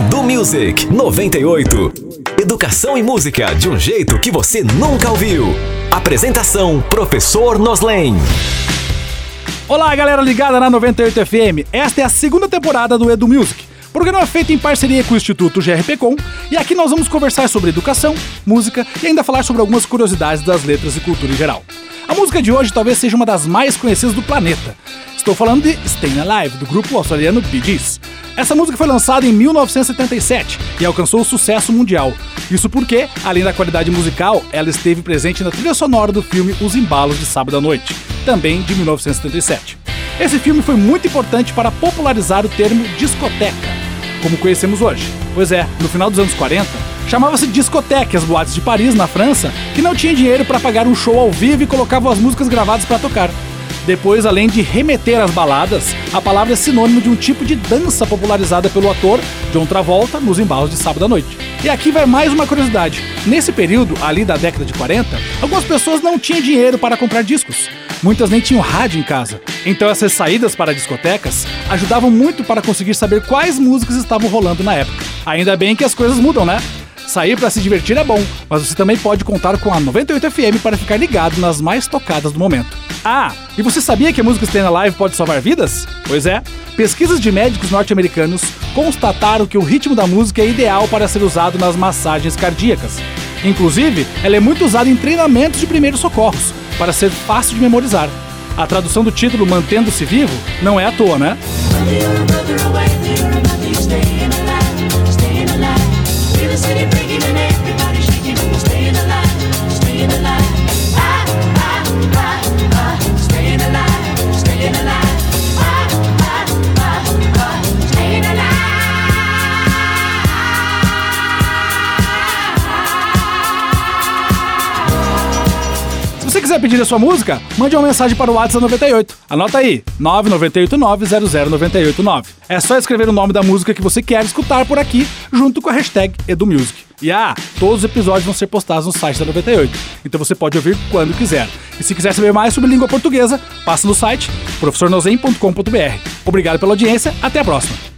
Edu Music 98. Educação e música de um jeito que você nunca ouviu. Apresentação: Professor Noslen. Olá, galera ligada na 98 FM. Esta é a segunda temporada do Edu Music. Programa é feito em parceria com o Instituto GRPcom e aqui nós vamos conversar sobre educação, música e ainda falar sobre algumas curiosidades das letras e cultura em geral. A música de hoje talvez seja uma das mais conhecidas do planeta. Estou falando de Staying Alive, do grupo australiano Bee Gees. Essa música foi lançada em 1977 e alcançou sucesso mundial. Isso porque, além da qualidade musical, ela esteve presente na trilha sonora do filme Os Embalos de Sábado à Noite, também de 1977. Esse filme foi muito importante para popularizar o termo discoteca, como conhecemos hoje. Pois é, no final dos anos 40, chamava-se discoteca as boates de Paris, na França, que não tinha dinheiro para pagar um show ao vivo e colocavam as músicas gravadas para tocar. Depois, além de remeter às baladas, a palavra é sinônimo de um tipo de dança popularizada pelo ator John Travolta nos embalos de sábado à noite. E aqui vai mais uma curiosidade. Nesse período, ali da década de 40, algumas pessoas não tinham dinheiro para comprar discos. Muitas nem tinham rádio em casa. Então essas saídas para discotecas ajudavam muito para conseguir saber quais músicas estavam rolando na época. Ainda bem que as coisas mudam, né? Sair para se divertir é bom, mas você também pode contar com a 98 FM para ficar ligado nas mais tocadas do momento. Ah, e você sabia que a música Staying Alive pode salvar vidas? Pois é, pesquisas de médicos norte-americanos constataram que o ritmo da música é ideal para ser usado nas massagens cardíacas. Inclusive, ela é muito usada em treinamentos de primeiros socorros, para ser fácil de memorizar. A tradução do título Mantendo-se Vivo não é à toa, né? Quiser pedir a sua música, mande uma mensagem para o WhatsApp 98. Anota aí, 998900989. É só escrever o nome da música que você quer escutar por aqui, junto com a hashtag EduMusic. E ah, todos os episódios vão ser postados no site da 98, então você pode ouvir quando quiser. E se quiser saber mais sobre língua portuguesa, passa no site professornozen.com.br. Obrigado pela audiência, até a próxima.